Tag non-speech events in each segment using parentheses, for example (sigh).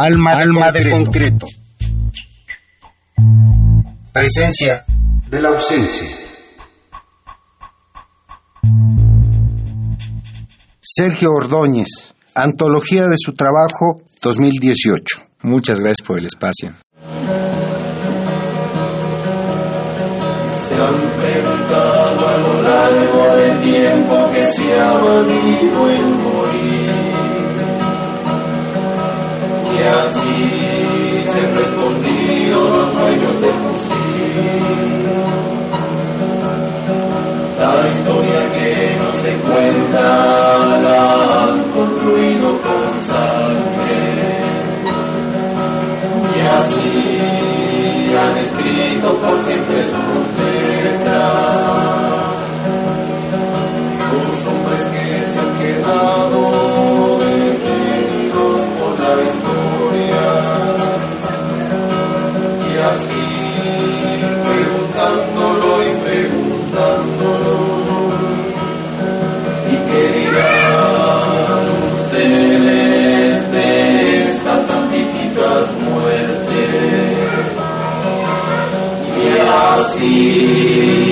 Alma, Alma de concreto. Presencia de la ausencia. Sergio Ordóñez, Antología de su trabajo 2018. Muchas gracias por el espacio. Se han preguntado a lo largo del tiempo que se ha valido el Y así se han respondido los dueños del fusil. La historia que no se cuenta la han concluido con sangre. Y así han escrito por siempre sus letras. Los hombres que se han quedado por la historia. Y así preguntándolo y preguntándolo. ¿Y qué dirán ustedes de estas tan muertes? Y así,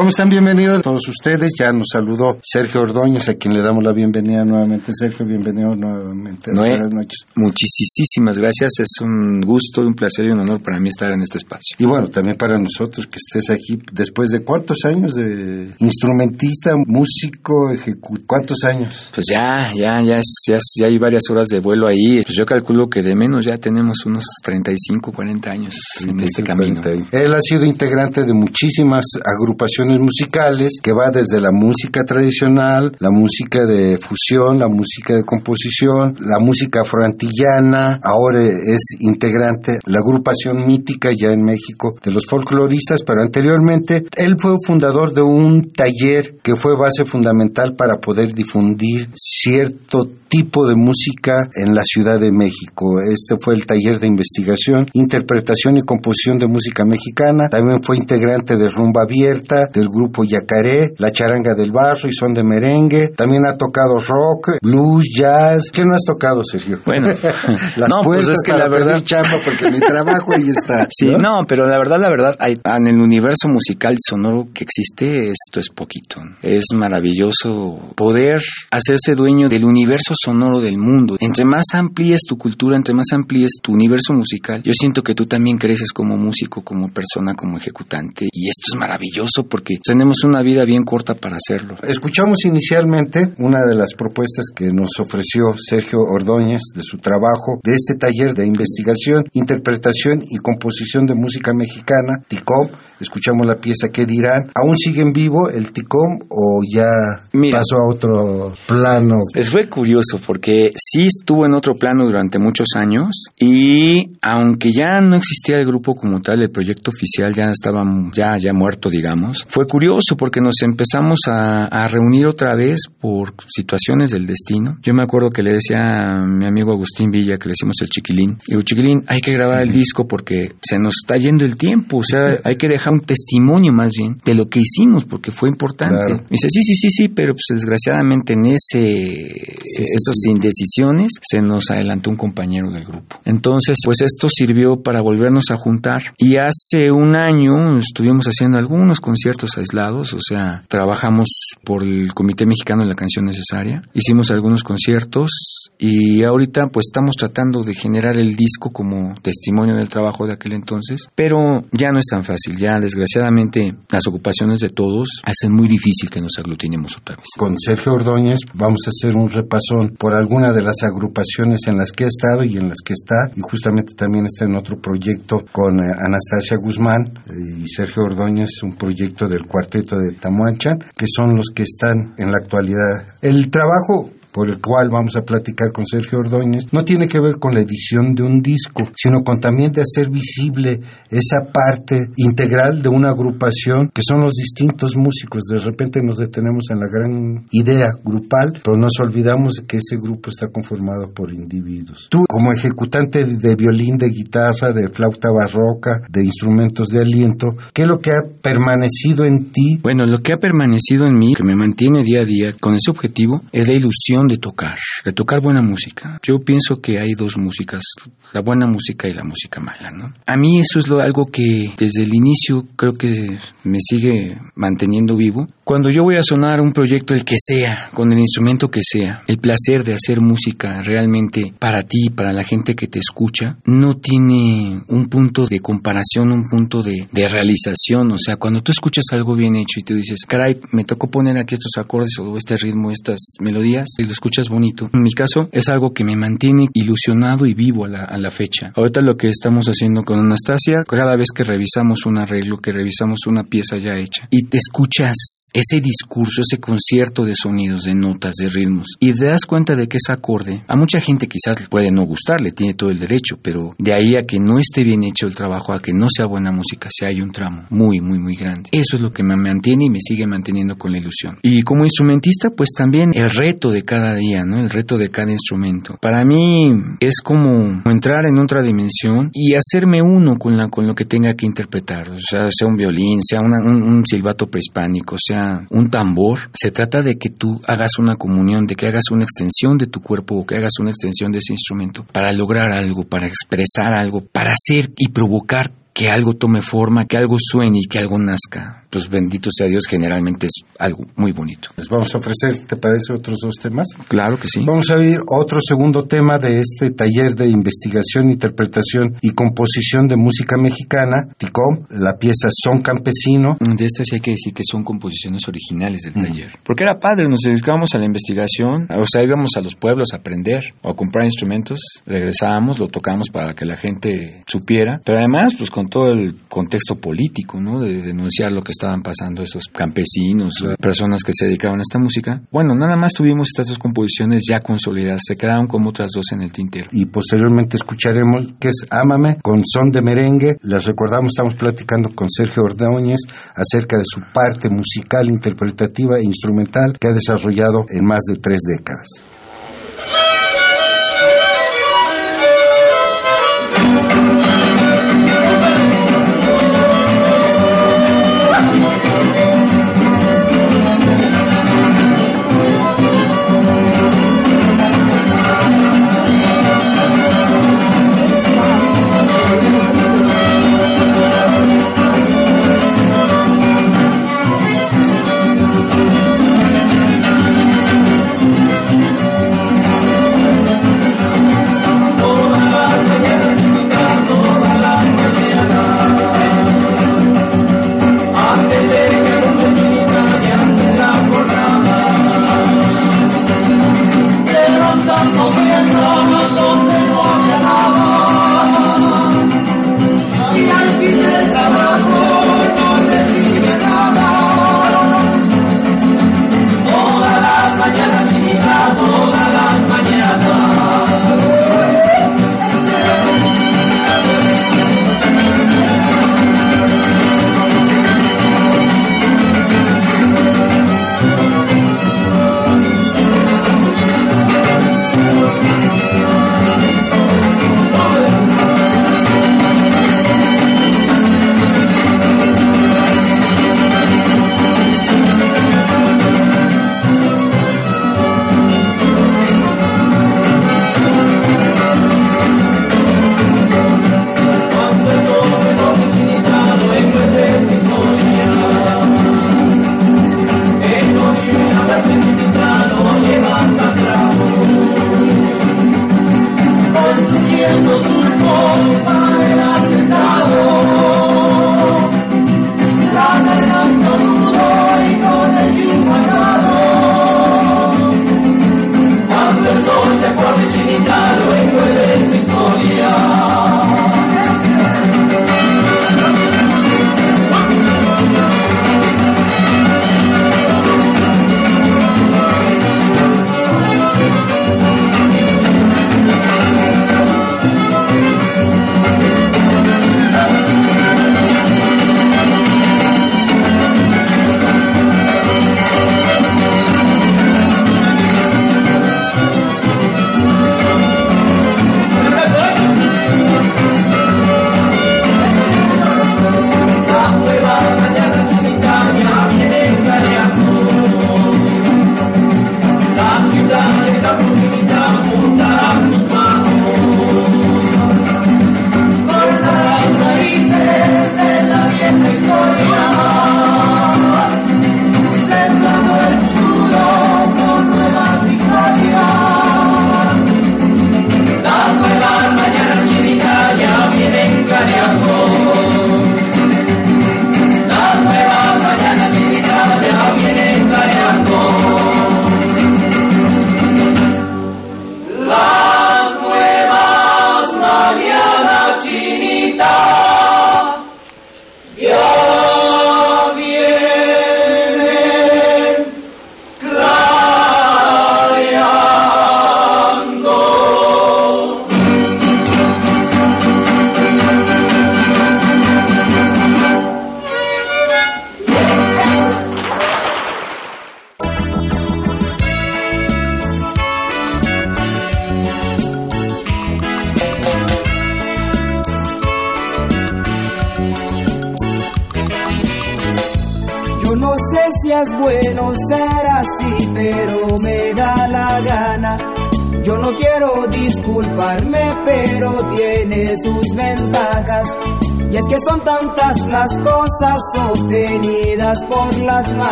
¿Cómo están? Bienvenidos todos ustedes. Ya nos saludó Sergio Ordóñez, a quien le damos la bienvenida nuevamente. Sergio, bienvenido nuevamente. Noé, Buenas noches. muchísimas gracias. Es un gusto, un placer y un honor para mí estar en este espacio. Y bueno, también para nosotros que estés aquí después de cuántos años de instrumentista, músico, ejecu ¿Cuántos años? Pues ya, ya, ya, ya, ya hay varias horas de vuelo ahí. Pues yo calculo que de menos ya tenemos unos 35, 40 años en este camino. 40. Él ha sido integrante de muchísimas agrupaciones musicales que va desde la música tradicional, la música de fusión, la música de composición, la música afroantillana. Ahora es integrante la agrupación mítica ya en México de los folcloristas, pero anteriormente él fue fundador de un taller que fue base fundamental para poder difundir cierto tipo de música en la Ciudad de México. Este fue el taller de investigación, interpretación y composición de música mexicana. También fue integrante de Rumba Abierta, del grupo Yacaré, La Charanga del Barro y Son de Merengue. También ha tocado rock, blues, jazz. ¿Qué no has tocado, Sergio? Bueno, (laughs) las no, pues es que para la verdad- chamba porque mi trabajo ahí está. (laughs) Sí, no, pero la verdad, la verdad, hay- en el universo musical sonoro que existe, esto es poquito. Es maravilloso poder hacerse dueño del universo sonoro del mundo. Entre más amplíes tu cultura, entre más amplíes tu universo musical, yo siento que tú también creces como músico, como persona, como ejecutante. Y esto es maravilloso porque tenemos una vida bien corta para hacerlo. Escuchamos inicialmente una de las propuestas que nos ofreció Sergio Ordóñez de su trabajo de este taller de investigación, interpretación y composición de música mexicana, TICOM. Escuchamos la pieza ¿Qué dirán? ¿Aún sigue en vivo el TICOM o ya Mira. pasó a otro plano? Pues fue curioso porque sí estuvo en otro plano durante muchos años y aunque ya no existía el grupo como tal, el proyecto oficial ya estaba ya, ya muerto, digamos, fue curioso porque nos empezamos a, a reunir otra vez por situaciones del destino. Yo me acuerdo que le decía a mi amigo Agustín Villa, que le decimos el chiquilín, digo, chiquilín, hay que grabar el disco porque se nos está yendo el tiempo, o sea, hay que dejar un testimonio más bien de lo que hicimos porque fue importante. Claro. Me dice, sí, sí, sí, sí, pero pues desgraciadamente en ese, esas indecisiones se nos adelantó un compañero del grupo. Entonces, pues esto sirvió para volvernos a juntar. Y hace un año estuvimos haciendo algunos conciertos aislados, o sea, trabajamos por el Comité Mexicano de la Canción Necesaria, hicimos algunos conciertos y ahorita pues estamos tratando de generar el disco como testimonio del trabajo de aquel entonces, pero ya no es tan fácil, ya desgraciadamente las ocupaciones de todos hacen muy difícil que nos aglutinemos otra vez. Con Sergio Ordóñez vamos a hacer un repasón por alguna de las agrupaciones en las que ha estado y en las que está, y justamente también está en otro proyecto con eh, Anastasia Guzmán eh, y Sergio Ordóñez, un proyecto del cuarteto de Tamuanchan, que son los que están en la actualidad. El trabajo por el cual vamos a platicar con Sergio Ordóñez, no tiene que ver con la edición de un disco, sino con también de hacer visible esa parte integral de una agrupación que son los distintos músicos. De repente nos detenemos en la gran idea grupal, pero nos olvidamos de que ese grupo está conformado por individuos. Tú, como ejecutante de violín, de guitarra, de flauta barroca, de instrumentos de aliento, ¿qué es lo que ha permanecido en ti? Bueno, lo que ha permanecido en mí, que me mantiene día a día con ese objetivo, es la ilusión de tocar, de tocar buena música. Yo pienso que hay dos músicas, la buena música y la música mala, ¿no? A mí eso es lo, algo que desde el inicio creo que me sigue manteniendo vivo. Cuando yo voy a sonar un proyecto, el que sea, con el instrumento que sea, el placer de hacer música realmente para ti, para la gente que te escucha, no tiene un punto de comparación, un punto de, de realización. O sea, cuando tú escuchas algo bien hecho y tú dices, caray, me tocó poner aquí estos acordes o este ritmo, estas melodías, y lo escuchas bonito. En mi caso, es algo que me mantiene ilusionado y vivo a la, a la fecha. Ahorita lo que estamos haciendo con Anastasia, cada vez que revisamos un arreglo, que revisamos una pieza ya hecha, y te escuchas ese discurso, ese concierto de sonidos, de notas, de ritmos, y te das cuenta de que ese acorde, a mucha gente quizás le puede no gustarle, tiene todo el derecho, pero de ahí a que no esté bien hecho el trabajo, a que no sea buena música, si hay un tramo muy, muy, muy grande. Eso es lo que me mantiene y me sigue manteniendo con la ilusión. Y como instrumentista, pues también el reto de cada día, ¿no? El reto de cada instrumento. Para mí es como entrar en otra dimensión y hacerme uno con, la, con lo que tenga que interpretar. O sea, sea un violín, sea una- un, un silbato prehispánico, sea un tambor. Se trata de que tú hagas una comunión, de que hagas una extensión de tu cuerpo o que hagas una extensión de ese instrumento para lograr algo, para expresar algo, para hacer y provocar que algo tome forma, que algo suene y que algo nazca. Pues bendito sea Dios, generalmente es algo muy bonito. Les vamos a ofrecer, ¿te parece, otros dos temas? Claro que sí. Vamos a oír otro segundo tema de este taller de investigación, interpretación y composición de música mexicana, TICOM, la pieza Son Campesino. De estas sí hay que decir que son composiciones originales del taller. Porque era padre, nos dedicábamos a la investigación, o sea, íbamos a los pueblos a aprender o a comprar instrumentos, regresábamos, lo tocamos para que la gente supiera, pero además, pues con todo el contexto político, ¿no? De denunciar lo que estaban pasando esos campesinos, personas que se dedicaban a esta música. Bueno, nada más tuvimos estas dos composiciones ya consolidadas, se quedaron como otras dos en el tintero. Y posteriormente escucharemos que es Ámame con son de merengue. Les recordamos, estamos platicando con Sergio Ordóñez acerca de su parte musical, interpretativa e instrumental que ha desarrollado en más de tres décadas.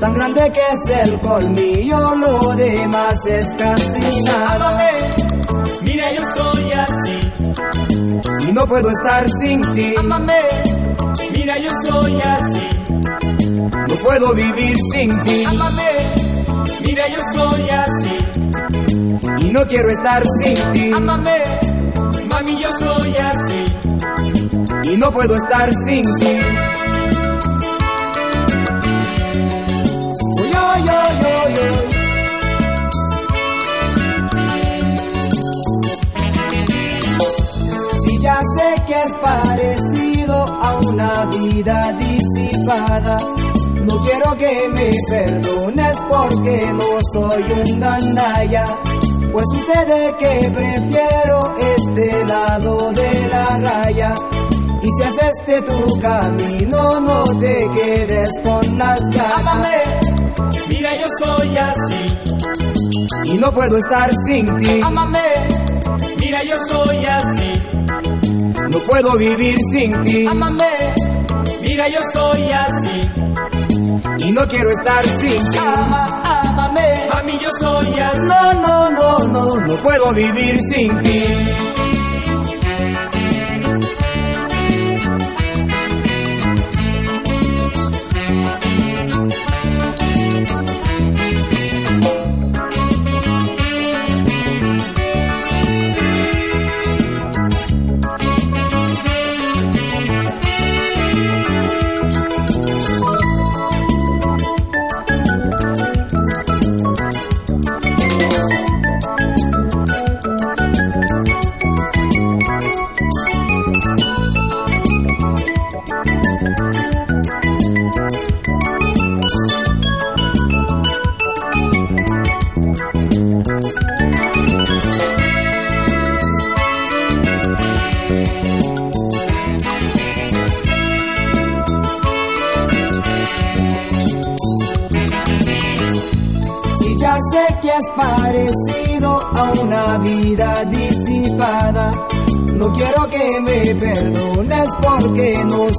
Tan grande que es el colmillo, lo demás es casi nada. Mira, yo soy así. Y no puedo estar sin ti. Amame. Mira, yo soy así. No puedo vivir sin ti. Amame. Mira, yo soy así. Y no quiero estar sin ti. Amame. Mami, yo soy así. Y no puedo estar sin ti. Si ya sé que es parecido a una vida disipada. No quiero que me perdones porque no soy un gandaya. Pues sucede que prefiero este lado de la raya. Y si haces este tu camino, no te quedes con las ganas. Mira, yo soy así. Y no puedo estar sin ti. Amame. Mira, yo soy así. No puedo vivir sin ti. Amame. Mira, yo soy así. Y no quiero estar sin ti. Ama, amame. Mami, yo soy así. No, no, no, no, no puedo vivir sin ti.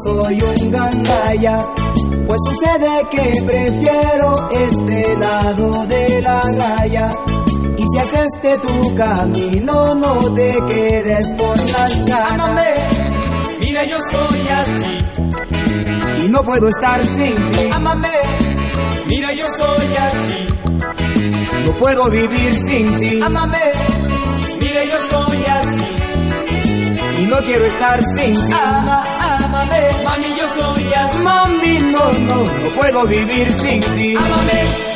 Soy un gandaya. Pues sucede que prefiero este lado de la raya. Y si haces este tu camino, no te quedes con las ganas. Amame. Mira, yo soy así. Y no puedo estar sin ti. Amame. Mira, yo soy así. No puedo vivir sin ti. Amame. Mira, yo soy así. Y no quiero estar sin ti. Ama, amame. Mami, yo soy así. Mami, no, no, no puedo vivir sin ti. Amame.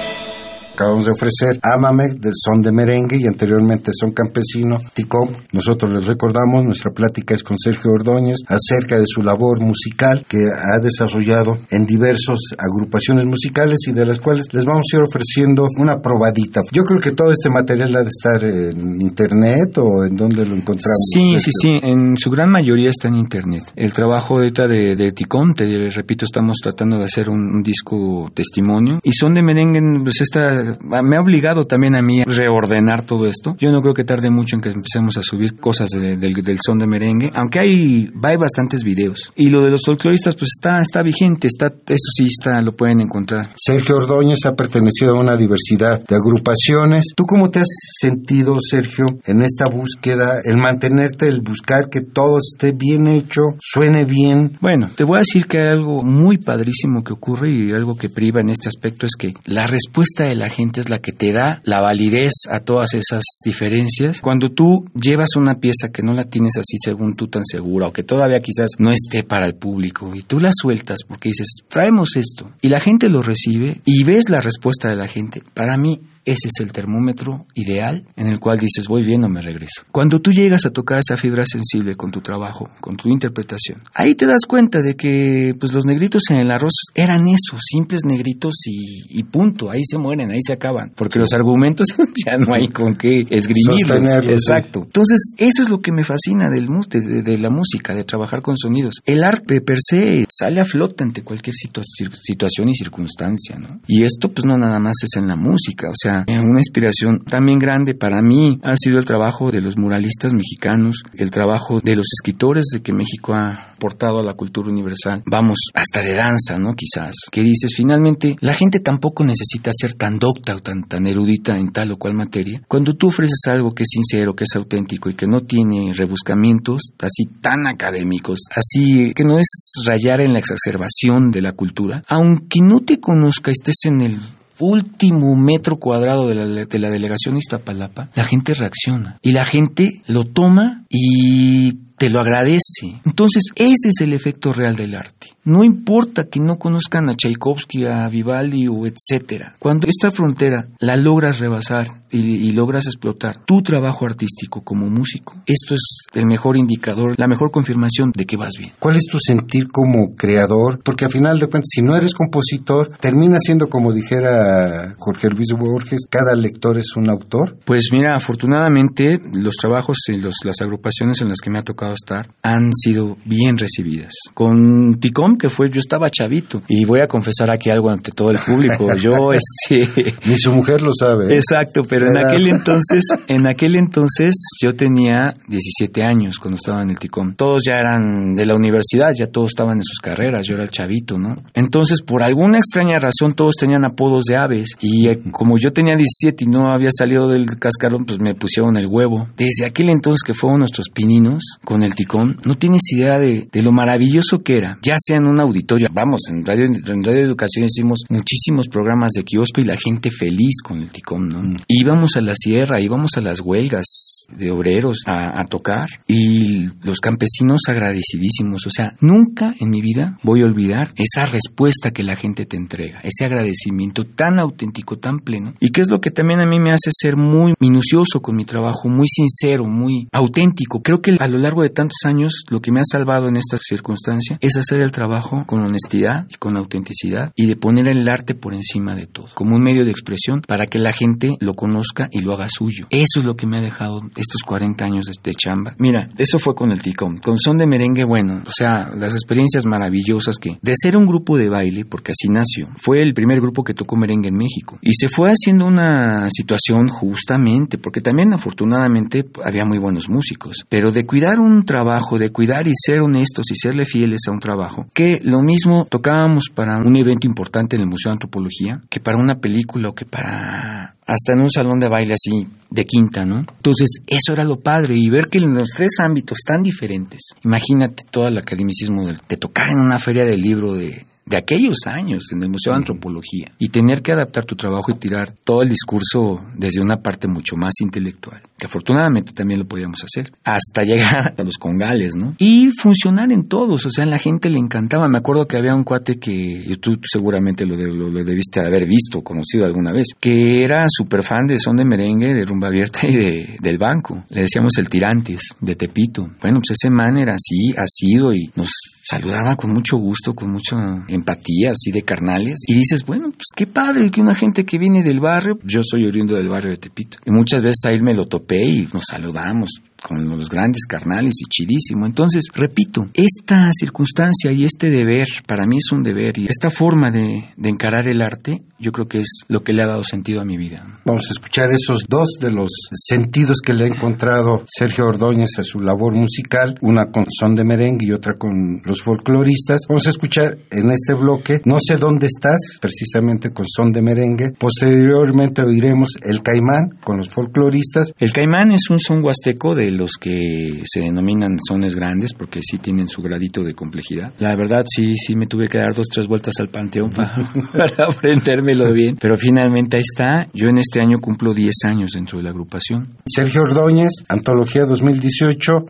Acabamos de ofrecer Ámame del son de merengue y anteriormente son campesino Ticom. Nosotros les recordamos, nuestra plática es con Sergio Ordóñez acerca de su labor musical que ha desarrollado en diversas agrupaciones musicales y de las cuales les vamos a ir ofreciendo una probadita. Yo creo que todo este material ha de estar en internet o en donde lo encontramos. Sí, sí, Sergio? sí, en su gran mayoría está en internet. El trabajo ahorita de, de Ticón, te repito, estamos tratando de hacer un, un disco testimonio y son de merengue, pues esta, me ha obligado también a mí a reordenar todo esto. Yo no creo que tarde mucho en que empecemos a subir cosas de- del, del son de merengue, aunque hay, hay bastantes videos. Y lo de los folcloristas, pues está, está vigente, está, eso sí está, lo pueden encontrar. Sergio Ordóñez ha pertenecido a una diversidad de agrupaciones. ¿Tú cómo te has sentido, Sergio, en esta búsqueda, el mantenerte, el buscar que todo esté bien hecho, suene bien? Bueno, te voy a decir que hay algo muy padrísimo que ocurre y algo que priva en este aspecto es que la respuesta de la gente es la que te da la validez a todas esas diferencias. Cuando tú llevas una pieza que no la tienes así según tú tan segura o que todavía quizás no esté para el público y tú la sueltas porque dices, traemos esto y la gente lo recibe y ves la respuesta de la gente, para mí ese es el termómetro ideal en el cual dices voy bien o me regreso. Cuando tú llegas a tocar esa fibra sensible con tu trabajo, con tu interpretación, ahí te das cuenta de que pues los negritos en el arroz eran eso, simples negritos y, y punto, ahí se mueren, ahí se acaban, porque los argumentos (laughs) ya no hay con qué esgrimirlos. Exacto. Entonces, eso es lo que me fascina del, de, de, la música, de trabajar con sonidos. El arte per se sale a flote ante cualquier situa situación y circunstancia, ¿no? Y esto pues no nada más es en la música, o sea, una inspiración también grande para mí ha sido el trabajo de los muralistas mexicanos, el trabajo de los escritores de que México ha portado a la cultura universal. Vamos, hasta de danza, ¿no? Quizás. Que dices, finalmente, la gente tampoco necesita ser tan docta o tan, tan erudita en tal o cual materia. Cuando tú ofreces algo que es sincero, que es auténtico y que no tiene rebuscamientos así tan académicos, así que no es rayar en la exacerbación de la cultura, aunque no te conozca, estés en el último metro cuadrado de la, de la delegación Iztapalapa, la gente reacciona y la gente lo toma y te lo agradece. Entonces, ese es el efecto real del arte. No importa que no conozcan a Tchaikovsky, a Vivaldi o etcétera. Cuando esta frontera la logras rebasar y, logras explotar tu trabajo artístico como músico, esto es el mejor indicador, la mejor confirmación de que vas bien. ¿Cuál es tu sentir como creador? Porque al final de cuentas, si no eres compositor, termina siendo como dijera Jorge Luis Borges, cada lector es un autor. Pues mira, afortunadamente los trabajos y los, las agrupaciones en las que me ha tocado estar han sido bien recibidas. Con Que fue, yo estaba chavito. Y voy a confesar aquí algo ante todo el público. (laughs) Yo, este. Ni su mujer lo sabe. ¿eh? Exacto, pero en aquel entonces, (laughs) en aquel entonces yo tenía 17 años cuando estaba en el TICOM. Todos ya eran de la universidad, ya todos estaban en sus carreras, yo era el chavito, ¿no? Entonces, por alguna extraña razón, todos tenían apodos de aves. Y eh, como yo tenía 17 y no había salido del cascarón, pues me pusieron el huevo. Desde aquel entonces que fueron nuestros pininos con el TICOM, no tienes idea de, de lo maravilloso que era. Ya sea en un auditorio. Vamos, en Radio, en Radio Educación hicimos muchísimos programas de kiosco y la gente feliz con el TICOM, ¿no? Mm. Íbamos a la sierra, íbamos a las huelgas de obreros a, tocar y los campesinos agradecidísimos. O sea, nunca en mi vida voy a olvidar esa respuesta que la gente te entrega, ese agradecimiento tan auténtico, tan pleno. Y que es lo que también a mí me hace ser muy minucioso con mi trabajo, muy sincero, muy auténtico. Creo que a lo largo de tantos años lo que me ha salvado en esta circunstancia es hacer el trabajo con honestidad y con autenticidad y de poner el arte por encima de todo, como un medio de expresión para que la gente lo conozca y lo haga suyo. Eso es lo que me ha dejado estos 40 años de, chamba. Mira, eso fue con el TICOM. Con Son de Merengue, bueno, o sea, las experiencias maravillosas que, de ser un grupo de baile, porque así nació, fue el primer grupo que tocó merengue en México. Y se fue haciendo una situación justamente, porque también afortunadamente había muy buenos músicos, pero de cuidar un trabajo, de cuidar y ser honestos y serle fieles a un trabajo, que lo mismo tocábamos para un evento importante en el Museo de Antropología que para una película o que para hasta en un salón de baile así de quinta, ¿no? Entonces, eso era lo padre y ver que en los tres ámbitos tan diferentes, imagínate todo el academicismo de, de tocar en una feria del libro de, de aquellos años en el Museo de Antropología y tener que adaptar tu trabajo y tirar todo el discurso desde una parte mucho más intelectual, que afortunadamente también lo podíamos hacer, hasta llegar (laughs) a los congales, ¿no? Y funcionar en todos, o sea, a la gente le encantaba. Me acuerdo que había un cuate que tú seguramente lo, lo, debiste haber visto, conocido alguna vez, que era súper fan de son de merengue, de rumba abierta y de, del banco. Le decíamos el tirantes de Tepito. Bueno, pues ese man era así, ha sido y nos saludaba con mucho gusto, con mucha empatía, así de carnales. Y dices, bueno, pues qué padre que una gente que viene del barrio, yo soy oriundo del barrio de Tepito. Y muchas veces a él me lo topé y nos saludamos con los grandes carnales y chidísimo. Entonces, repito, esta circunstancia y este deber, para mí es un deber, y esta forma de, de, encarar el arte, yo creo que es lo que le ha dado sentido a mi vida. Vamos a escuchar esos dos de los sentidos que le ha encontrado Sergio Ordóñez a su labor musical, una con son de merengue y otra con los folcloristas. Vamos a escuchar en este bloque No sé dónde estás, precisamente con son de merengue. Posteriormente oiremos El Caimán con los folcloristas. El Caimán es un son huasteco de los que se denominan sones grandes porque sí tienen su gradito de complejidad. La verdad sí, sí me tuve que dar dos, tres vueltas al panteón para, (laughs) para aprendérmelo bien, pero finalmente ahí está. Yo en este año cumplo 10 años dentro de la agrupación. Sergio Ordóñez, Antología 2018.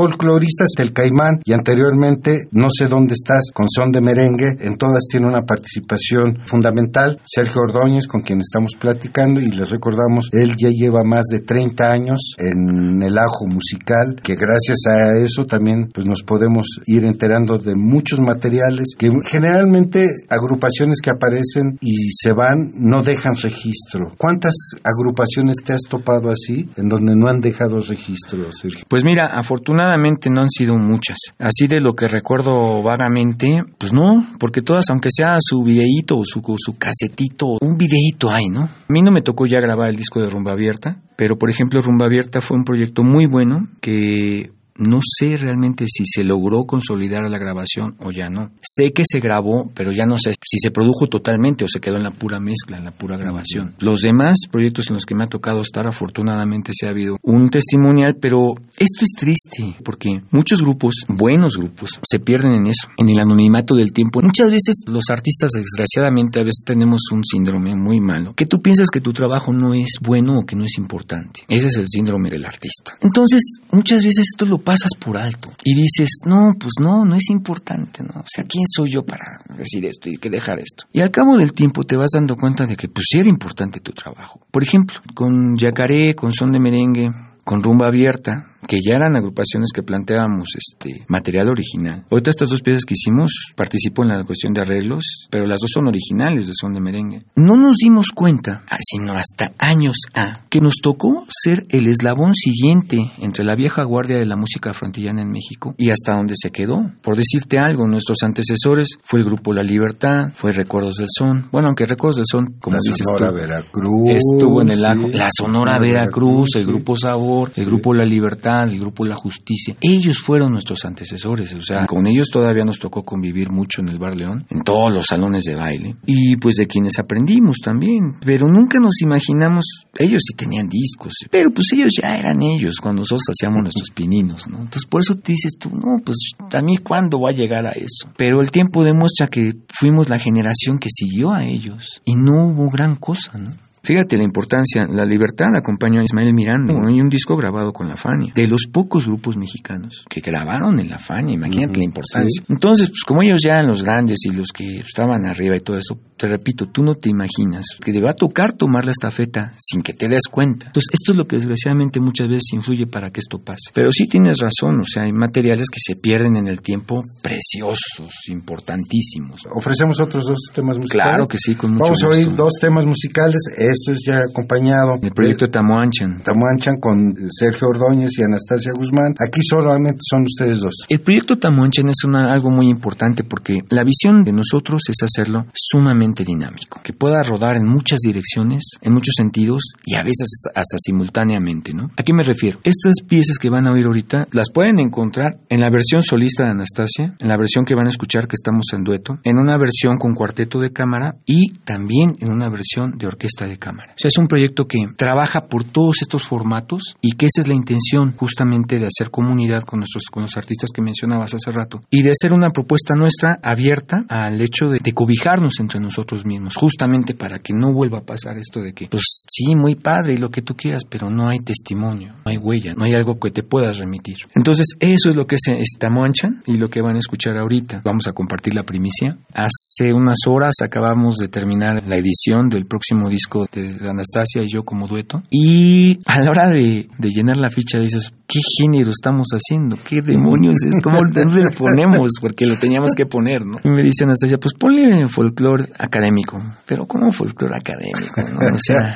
Folcloristas del Caimán y anteriormente No sé dónde estás con Son de Merengue. En todas tiene una participación fundamental. Sergio Ordóñez, con quien estamos platicando, y les recordamos, él ya lleva más de 30 años en el ajo musical, que gracias a eso también pues, nos podemos ir enterando de muchos materiales que generalmente agrupaciones que aparecen y se van no dejan registro. ¿Cuántas agrupaciones te has topado así en donde no han dejado registro, Sergio? Pues mira, afortunadamente no han sido muchas. Así de lo que recuerdo vagamente, pues no, porque todas, aunque sea su videíto o su, su casetito, un videíto hay, ¿no? A mí no me tocó ya grabar el disco de Rumba Abierta, pero por ejemplo Rumba Abierta fue un proyecto muy bueno que no sé realmente si se logró consolidar la grabación o ya no. Sé que se grabó, pero ya no sé si se produjo totalmente o se quedó en la pura mezcla, en la pura grabación. Los demás proyectos en los que me ha tocado estar, afortunadamente se ha habido un testimonial, pero esto es triste porque muchos grupos, buenos grupos, se pierden en eso, en el anonimato del tiempo. Muchas veces los artistas, desgraciadamente, a veces tenemos un síndrome muy malo, que tú piensas que tu trabajo no es bueno o que no es importante. Ese es el síndrome del artista. Entonces, muchas veces esto lo pasas por alto y dices, no, pues no, no es importante, ¿no? O sea, ¿quién soy yo para decir esto y que dejar esto? Y al cabo del tiempo te vas dando cuenta de que pues sí era importante tu trabajo. Por ejemplo, con Yacaré, con Son de Merengue, con Rumba Abierta, que ya eran agrupaciones que planteábamos este material original. Ahorita estas dos piezas que hicimos participó en la cuestión de arreglos, pero las dos son originales de son de merengue. No nos dimos cuenta, ah, sino hasta años a, que nos tocó ser el eslabón siguiente entre la vieja guardia de la música frontillana en México y hasta donde se quedó. Por decirte algo, nuestros antecesores fue el grupo La Libertad, fue Recuerdos del Son. Bueno, aunque Recuerdos del Son, como la dices Sonora tú, Veracruz. estuvo en el ajo. sí. La Sonora Veracruz, el. Grupo Sabor, el Grupo La Libertad, el Grupo La Justicia. Ellos fueron nuestros antecesores, o sea, con ellos todavía nos tocó convivir mucho en el Bar León, en todos los salones de baile, y pues de quienes aprendimos también, pero nunca nos imaginamos, ellos sí tenían discos, pero pues ellos ya eran ellos cuando nosotros hacíamos nuestros pininos, ¿no? Entonces por eso te dices tú, no, pues a mí cuándo va a llegar a eso. Pero el tiempo demuestra que fuimos la generación que siguió a ellos y no hubo gran cosa, ¿no? Fíjate la importancia, la libertad acompañó a Ismael Miranda, hay un disco grabado con la Fania, de los pocos grupos mexicanos que grabaron en la Fania, imagínate la importancia. Entonces, pues como ellos ya eran los grandes y los que estaban arriba y todo eso, te repito, tú no te imaginas que te va a tocar tomar la estafeta sin que te des cuenta. Entonces, esto es lo que desgraciadamente muchas veces influye para que esto pase. Pero sí tienes razón, o sea, hay materiales que se pierden en el tiempo preciosos, importantísimos. Ofrecemos otros dos temas musicales. Claro que sí, con mucho Vamos a gusto. oír dos temas musicales. Esto es ya acompañado El proyecto de Tamoanchan. Tamuanchan con Sergio Ordóñez y Anastasia Guzmán. Aquí solamente son ustedes dos. El proyecto Tamuanchan es una- algo muy importante porque la visión de nosotros es hacerlo sumamente dinámico, que pueda rodar en muchas direcciones, en muchos sentidos y a veces hasta simultáneamente, ¿no? ¿A qué me refiero? Estas piezas que van a oír ahorita las pueden encontrar en la versión solista de Anastasia, en la versión que van a escuchar que estamos en dueto, en una versión con cuarteto de cámara y también en una versión de orquesta de cámara. O sea, es un proyecto que trabaja por todos estos formatos y que esa es la intención justamente de hacer comunidad con nuestros con los artistas que mencionabas hace rato y de hacer una propuesta nuestra abierta al hecho de, de cobijarnos entre nosotros mismos, justamente para que no vuelva a pasar esto de que, pues sí, muy padre y lo que tú quieras, pero no hay testimonio, no hay huella, no hay algo que te puedas remitir. Entonces, eso es lo que es Tamoanchan y lo que van a escuchar ahorita. Vamos a compartir la primicia. Hace unas horas acabamos de terminar la edición del próximo disco de Anastasia y yo como dueto. Y a la hora de, llenar la ficha dices, ¿qué género estamos haciendo? ¿Qué demonios es? ¿Cómo lo ponemos? Porque lo teníamos que poner, ¿no? Y me dice Anastasia, pues ponle folclore académico. Pero ¿cómo folclore académico? ¿no? O sea,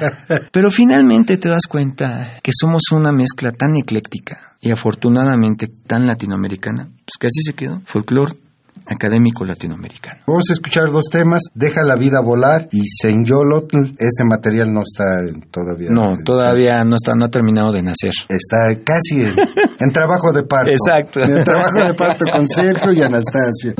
pero finalmente te das cuenta que somos una mezcla tan ecléctica y afortunadamente tan latinoamericana, pues que así se quedó. Folclore académico latinoamericano. Vamos a escuchar dos temas, Deja la vida volar y Senyolotl. Este material no está todavía. No, todavía no está, no ha terminado de nacer. Está casi en, en trabajo de parto. (laughs) Exacto. En trabajo de parto con Sergio y Anastasia.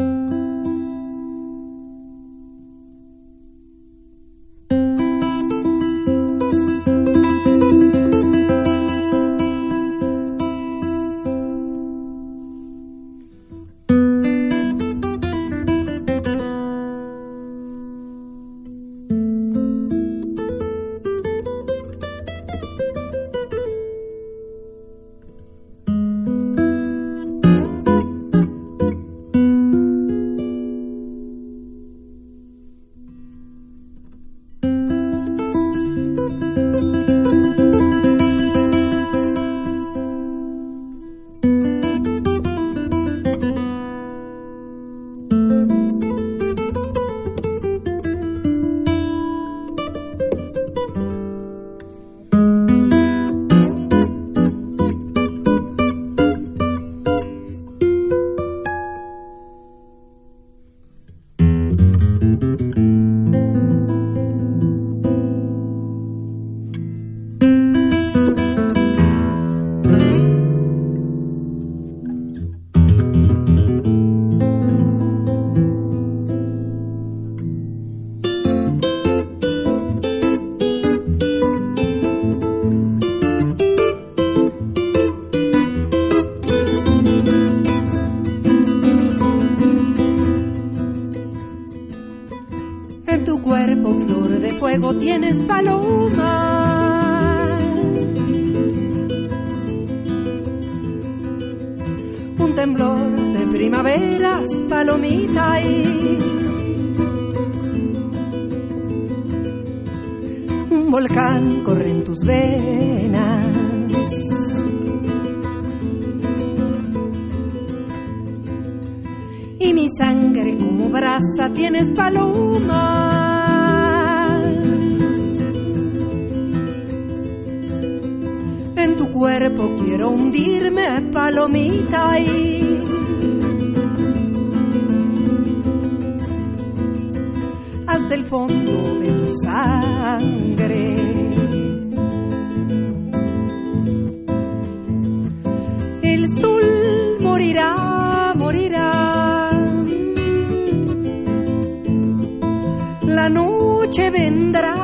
Tu cuerpo quiero hundirme, palomita y hasta el fondo de tu sangre. El sol morirá, morirá. La noche vendrá, vendrá.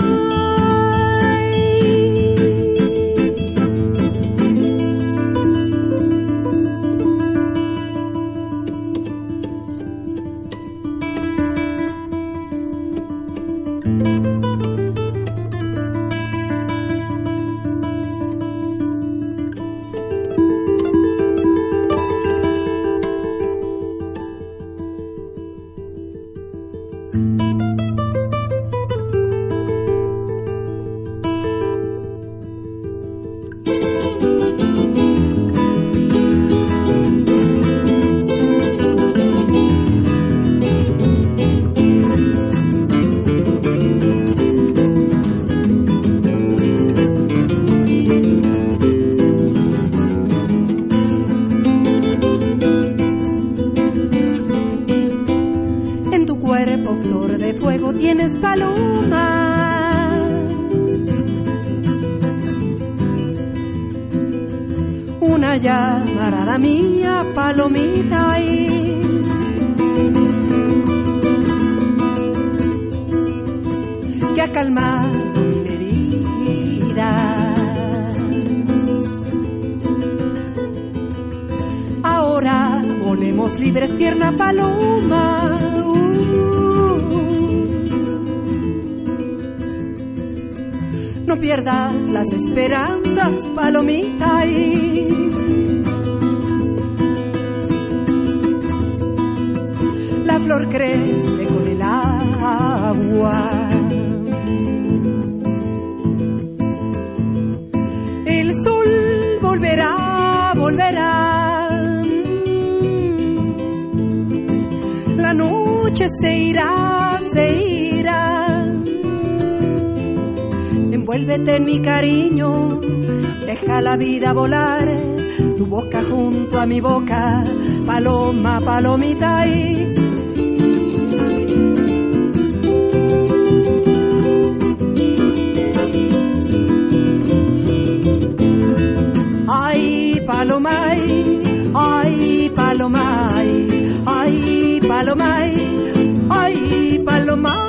Tienes paloma. Una llamarada mía, palomita y que ha calmado mil heridas. Ahora volemos libres, tierna paloma. No pierdas las esperanzas, palomita. Y la flor crece con el agua. El sol volverá, volverá. La noche se irá, se irá. Envuélvete en mi cariño, deja la vida volar. Tu boca junto a mi boca, paloma, palomita y Ay, palomay, ay, palomay, ay, palomay, ay, palomay.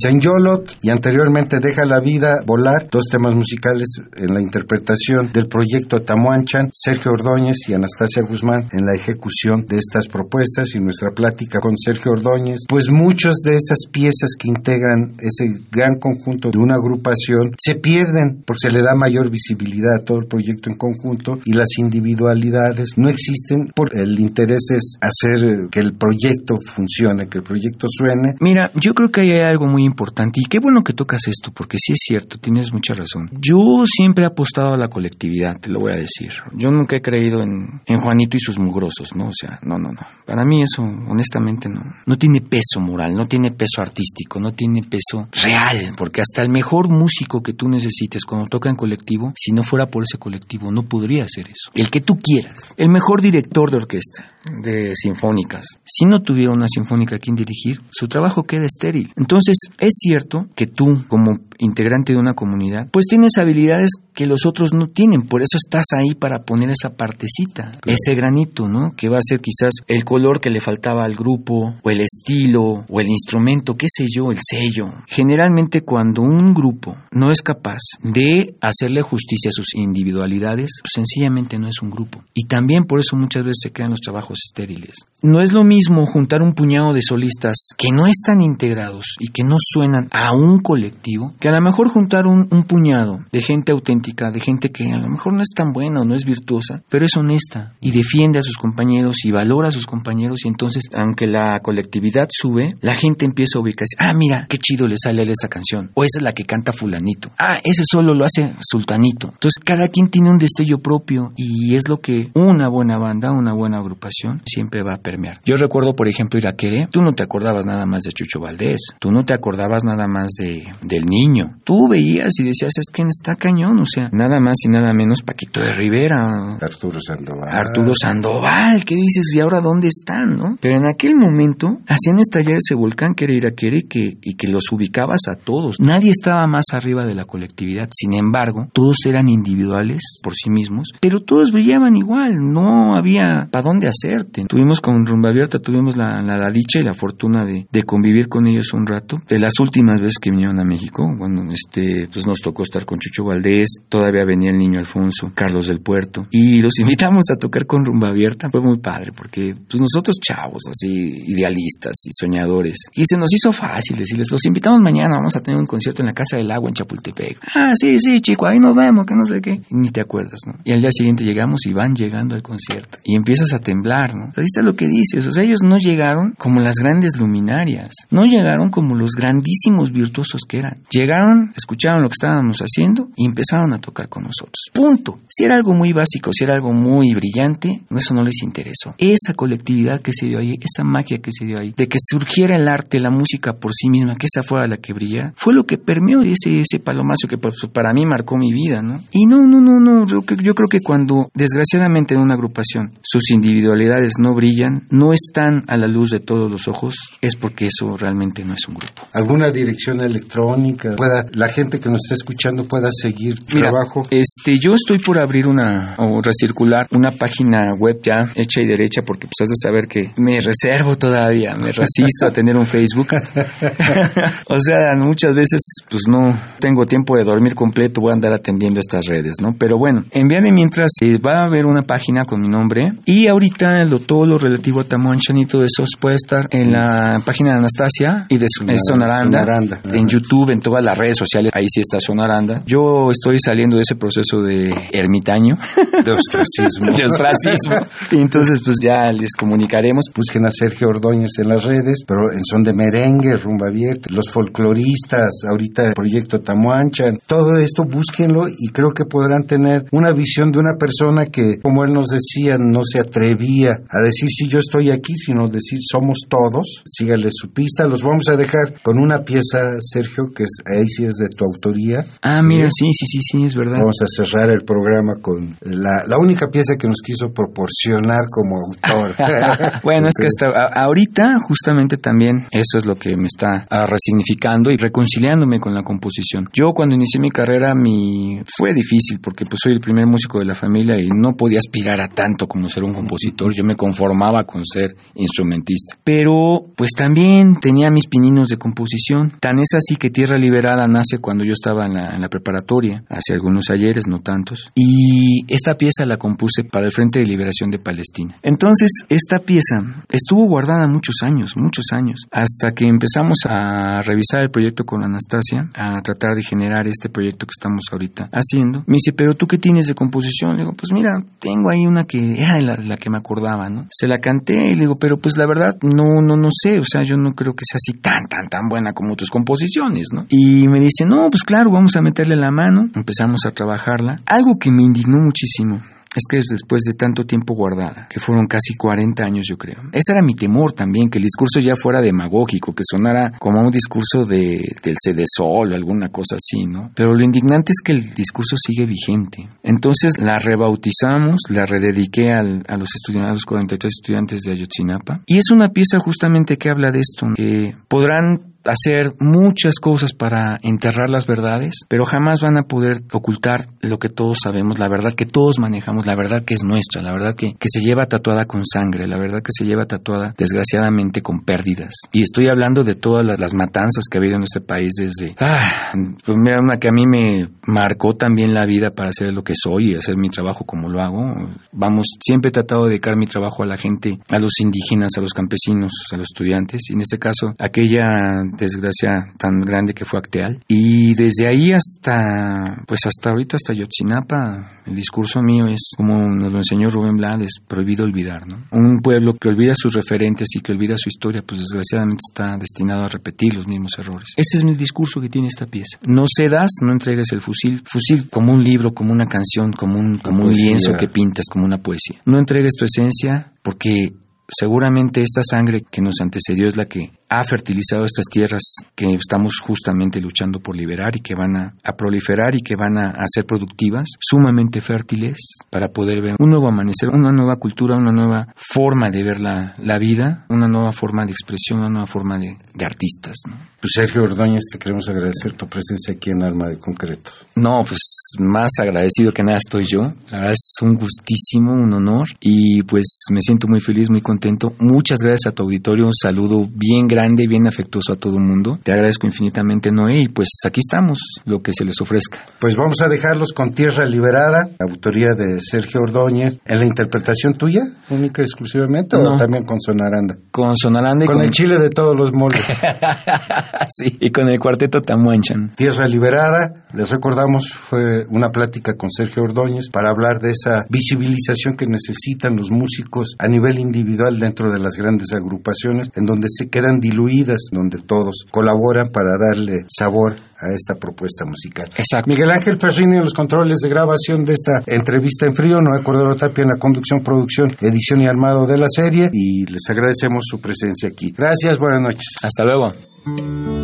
Senyolot y anteriormente Deja la vida volar, dos temas musicales en la interpretación del proyecto Tamuanchan, Sergio Ordóñez y Anastasia Guzmán en la ejecución de estas propuestas y nuestra plática con Sergio Ordóñez, pues muchas de esas piezas que integran ese gran conjunto de una agrupación se pierden porque se le da mayor visibilidad a todo el proyecto en conjunto y las individualidades no existen porque el interés es hacer que el proyecto funcione, que el proyecto suene Mira, yo creo que hay algo muy importante y qué bueno que tocas esto porque sí es cierto, tienes mucha razón. Yo siempre he apostado a la colectividad, te lo voy a decir. Yo nunca he creído en, en Juanito y sus mugrosos, ¿no? O sea, no, no, no. Para mí eso, honestamente, no. No tiene peso moral, no tiene peso artístico, no tiene peso real, porque hasta el mejor músico que tú necesites cuando toca en colectivo, si no fuera por ese colectivo, no podría hacer eso. El que tú quieras. El mejor director de orquesta, de sinfónicas, si no tuviera una sinfónica a quien dirigir, su trabajo queda estéril. Entonces, es cierto que tú, como integrante de una comunidad, pues tienes habilidades que los otros no tienen. Por eso estás ahí para poner esa partecita, ese granito, ¿no? Que va a ser quizás el color que le faltaba al grupo, o el estilo, o el instrumento, qué sé yo, el sello. Generalmente cuando un grupo no es capaz de hacerle justicia a sus individualidades, pues sencillamente no es un grupo. Y también por eso muchas veces se quedan los trabajos estériles. No es lo mismo juntar un puñado de solistas que no están integrados y que no suenan a un colectivo, que a lo mejor juntar un, puñado de gente auténtica, de gente que a lo mejor no es tan buena o no es virtuosa, pero es honesta y defiende a sus compañeros y valora a sus compañeros y entonces, aunque la colectividad sube, la gente empieza a ubicarse, ah, mira, qué chido le sale a él esa canción, o esa es la que canta fulanito, ah, ese solo lo hace sultanito. Entonces, cada quien tiene un destello propio y es lo que una buena banda, una buena agrupación siempre va a permear. Yo recuerdo, por ejemplo, Iraquere, tú no te acordabas nada más de Chucho Valdés, tú no te acordabas nada más de del niño. Tú veías y decías, es que está cañón, o sea, nada más y nada menos Paquito de Rivera, Arturo Sandoval. Arturo Sandoval, ¿qué dices? ¿Y ahora dónde están, no? Pero en aquel momento hacían estallar ese volcán que era Iraquere que, y que los ubicabas a todos. Nadie estaba más arriba de la colectividad. Sin embargo, todos eran individuales por sí mismos, pero todos brillaban igual. No había para dónde hacerte. Tuvimos con Rumba Abierta, tuvimos la, la, la dicha y la fortuna de, de, convivir con ellos un rato. De las últimas veces que vinieron a México, cuando este, pues nos tocó estar con Chucho Valdés, todavía venía el niño Alfonso, Carlos del Puerto, y los (laughs) invitamos a tocar con Rumba Abierta. Fue muy padre, porque pues nosotros chavos, así, idealistas y soñadores, y se nos hizo fácil decirles, los invitamos mañana, vamos a tener un concierto en la Casa del Agua en Chapultepec. Ah, sí, sí, chico, ahí nos vemos, que no sé qué. Y ni te acuerdas, ¿no? Y al día siguiente llegamos y van llegando al concierto, y empiezas a temblar, ¿no? Ahí está lo que dices, o sea, ellos no llegaron como las grandes luminarias, no llegaron como los grandísimos virtuosos que eran. Llegaron, escucharon lo que estábamos haciendo y empezaron a tocar con nosotros. Punto. Si era algo muy básico, si era algo muy brillante, eso no les interesó. Esa colectividad que se dio ahí, esa magia que se dio ahí, de que surgiera el arte, la música por sí misma, que esa fuera la que brillara, fue lo que permeó ese, ese palomazo que pues, para mí marcó mi vida, ¿no? Y no, no, no, no, yo, yo creo que cuando desgraciadamente en una agrupación sus individualidades no brillan, no están a la luz de todos los ojos, es porque eso realmente no es un grupo. ¿Alguna dirección electrónica? Pueda, la gente que nos está escuchando pueda seguir Mira, trabajo. Este, yo estoy por abrir una, o recircular una página web ya hecha y derecha, porque pues has de saber que me reservo todavía, me resisto a tener un Facebook. (laughs) o sea, muchas veces pues no tengo tiempo de dormir completo, voy a andar atendiendo estas redes, ¿no? Pero bueno, en vía de mientras eh, va a haber una página con mi nombre y ahorita lo, todo lo relativo a Tamuanchan y todo eso puede estar en la página de Anastasia y de Sonaranda, Sonaranda, Sonaranda. en YouTube, en todas las redes sociales, ahí sí está Sonaranda. Yo estoy saliendo de ese proceso de ermitaño, (laughs) De ostracismo. de ostracismo, y entonces pues ya les comunicaremos. Busquen a Sergio Ordóñez en las redes, pero en son de merengue, rumba abierta, los folcloristas, ahorita el proyecto Tamuanchan, todo esto búsquenlo y creo que podrán tener una visión de una persona que, como él nos decía, no se atrevía a decir si yo estoy aquí, sino decir somos todos. Síganle su pista. Los vamos a dejar con una pieza, Sergio, que es, ahí sí es de tu autoría. Ah, mira, sí, sí, sí, sí, es verdad. Vamos a cerrar el programa con la, la única pieza que nos quiso proporcionar como autor. (laughs) bueno, es que hasta ahorita justamente también eso es lo que me está ah, resignificando y reconciliándome con la composición. Yo cuando inicié mi carrera mi fue difícil porque pues soy el primer músico de la familia y no podía aspirar a tanto como ser un compositor. Yo me conformaba con ser instrumentista. Pero pues también tenía mis pininos de composición. Tan es así que Tierra Nace cuando yo estaba en la, en la preparatoria, hace algunos ayeres, no tantos. Y esta pieza la compuse para el Frente de Liberación de Palestina. Entonces, esta pieza estuvo guardada muchos años, muchos años, hasta que empezamos a revisar el proyecto con Anastasia, a tratar de generar este proyecto que estamos ahorita haciendo. Me dice, pero tú qué tienes de composición? Le digo, pues mira, tengo ahí una que era la, la que me acordaba, ¿no? Se la canté y le digo, pero pues la verdad, no, no, no sé, o sea, yo no creo que sea así tan, tan, tan buena como tus composiciones, ¿no? Y me dice, no, pues claro, vamos a meterle la mano, empezamos a trabajarla. Algo que me indignó muchísimo es que después de tanto tiempo guardada, que fueron casi 40 años yo creo. Ese era mi temor también, que el discurso ya fuera demagógico, que sonara como un discurso de, del Cedesol o alguna cosa así, ¿no? Pero lo indignante es que el discurso sigue vigente. Entonces la rebautizamos, la redediqué al- a los estudiantes, a los 43 estudiantes de Ayotzinapa, y es una pieza justamente que habla de esto, que podrán hacer muchas cosas para enterrar las verdades, pero jamás van a poder ocultar lo que todos sabemos, la verdad que todos manejamos, la verdad que es nuestra, la verdad que, que se lleva tatuada con sangre, la verdad que se lleva tatuada desgraciadamente con pérdidas. Y estoy hablando de todas las, matanzas que ha habido en este país desde... Ah, pues mira, una que a mí me marcó también la vida para hacer lo que soy y hacer mi trabajo como lo hago. Vamos, siempre he tratado de dedicar mi trabajo a la gente, a los indígenas, a los campesinos, a los estudiantes, y en este caso aquella desgracia tan grande que fue Acteal. Y desde ahí hasta, pues hasta ahorita, hasta Yotzinapa, el discurso mío es, como nos lo enseñó Rubén Blades, prohibido olvidar, ¿no? Un pueblo que olvida sus referentes y que olvida su historia, pues desgraciadamente está destinado a repetir los mismos errores. Ese es mi discurso que tiene esta pieza. No cedas, no entregues el fusil, fusil como un libro, como una canción, como un, como un lienzo que pintas, como una poesía. No entregues tu esencia porque seguramente esta sangre que nos antecedió es la que ha fertilizado estas tierras que estamos justamente luchando por liberar y que van a, proliferar y que van a, a, ser productivas, sumamente fértiles para poder ver un nuevo amanecer, una nueva cultura, una nueva forma de ver la, la vida, una nueva forma de expresión, una nueva forma de, de artistas. ¿no? Pues Sergio Ordóñez, te queremos agradecer tu presencia aquí en Alma de Concreto. No, pues más agradecido que nada estoy yo. La verdad es un gustísimo, un honor y pues me siento muy feliz, muy contento. Muchas gracias a tu auditorio, un saludo bien grande bien afectuoso a todo el mundo. Te agradezco infinitamente, Noé, y pues aquí estamos, lo que se les ofrezca. Pues vamos a dejarlos con Tierra Liberada, autoría de Sergio Ordóñez, en la interpretación tuya, única y exclusivamente, no. o también con Sonaranda. Con Sonaranda y con, con... el chile de todos los moldes. (laughs) (laughs) sí, y con el cuarteto Tamuanchan. Tierra Liberada, les recordamos, fue una plática con Sergio Ordóñez para hablar de esa visibilización que necesitan los músicos a nivel individual dentro de las grandes agrupaciones, en donde se quedan diluidas, donde todos colaboran para darle sabor a esta propuesta musical. Exacto. Miguel Ángel Ferrini en los controles de grabación de esta entrevista en frío, Noé Cordero Tapia en la conducción, producción, edición y armado de la serie y les agradecemos su presencia aquí. Gracias, buenas noches. Hasta luego. Y en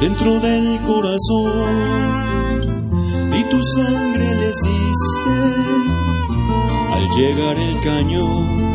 dentro del corazón. Y tu sangre les diste al llegar el cañón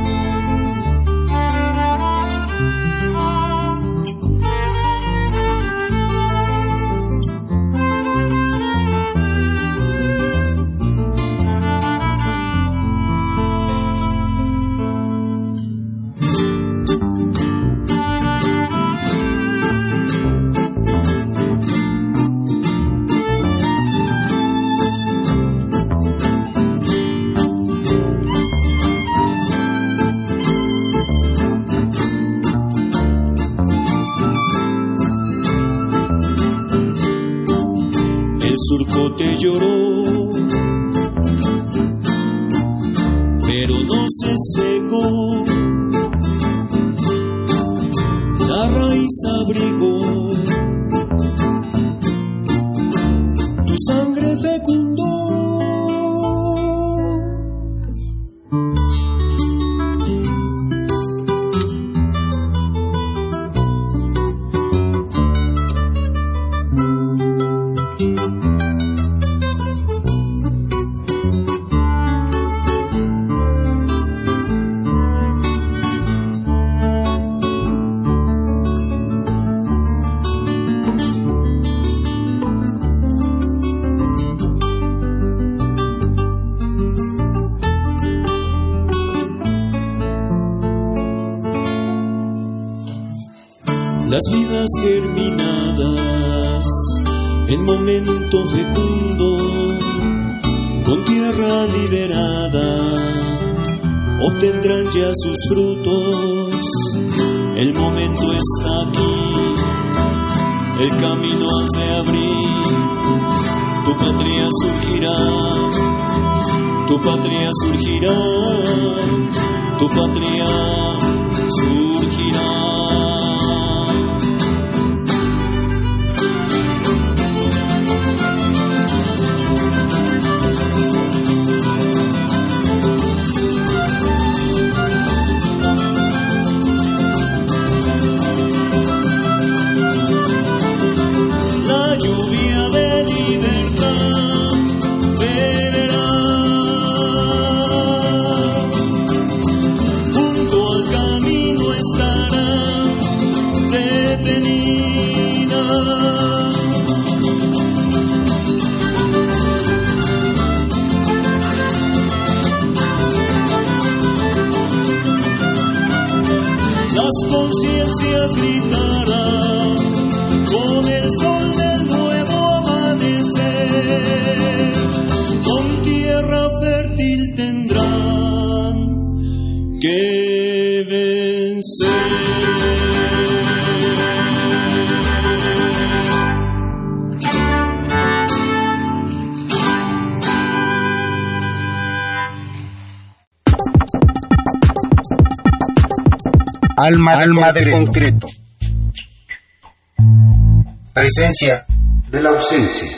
liberada, obtendrán ya sus frutos. El momento está aquí, el camino has de abrir, tu patria surgirá, tu patria surgirá, tu patria surgirá. Alma, Alma de concreto. Presencia de la ausencia.